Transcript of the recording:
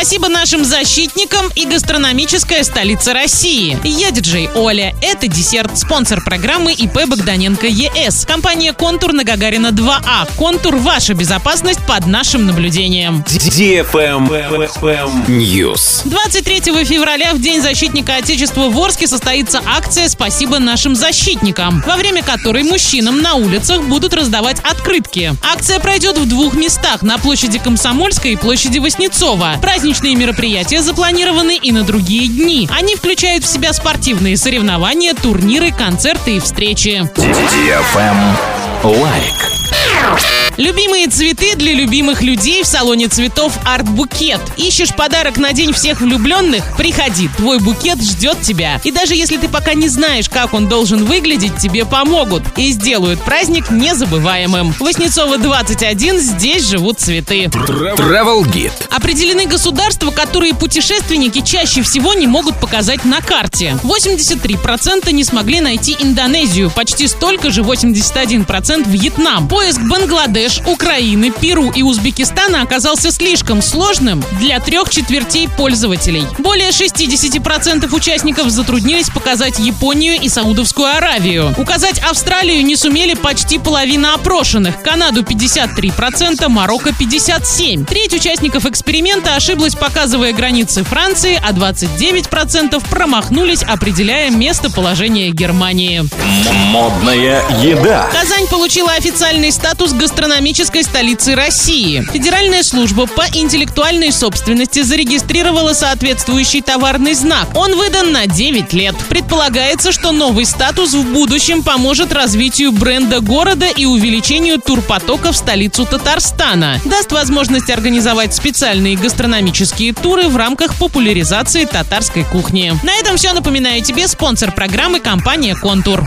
Спасибо нашим защитникам и гастрономическая столица России. Я диджей Оля. Это десерт. Спонсор программы ИП Богданенко ЕС. Компания «Контур» на Гагарина 2А. «Контур» – ваша безопасность под нашим наблюдением. News. 23 февраля, в День защитника Отечества в Орске, состоится акция «Спасибо нашим защитникам», во время которой мужчинам на улицах будут раздавать открытки. Акция пройдет в двух местах – на площади Комсомольской и площади Воснецова. Праздничные мероприятия запланированы и на другие дни. Они включают в себя спортивные соревнования, турниры, концерты и встречи. Лайк. Любимые цветы для любимых людей в салоне цветов Арт Букет. Ищешь подарок на День всех влюбленных? Приходи, твой букет ждет тебя. И даже если ты пока не знаешь, как он должен выглядеть, тебе помогут и сделают праздник незабываемым. Воснецова 21, здесь живут цветы. Travel Guide. Определены государства, которые путешественники чаще всего не могут показать на карте. 83% не смогли найти Индонезию, почти столько же 81% Вьетнам. Поиск Бангладеш, Украины, Перу и Узбекистана оказался слишком сложным для трех четвертей пользователей. Более 60% участников затруднились показать Японию и Саудовскую Аравию. Указать Австралию не сумели почти половина опрошенных, Канаду 53%, Марокко 57%. Треть участников эксперимента ошиблась, показывая границы Франции, а 29% промахнулись, определяя местоположение Германии. Модная еда. Казань получила официальный статус гастрономической столицы России. Федеральная служба по интеллектуальной собственности зарегистрировала соответствующий товарный знак. Он выдан на 9 лет. Предполагается, что новый статус в будущем поможет развитию бренда города и увеличению турпотока в столицу Татарстана. Даст возможность организовать специальные гастрономические туры в рамках популяризации татарской кухни. На этом все. Напоминаю тебе спонсор программы компания «Контур».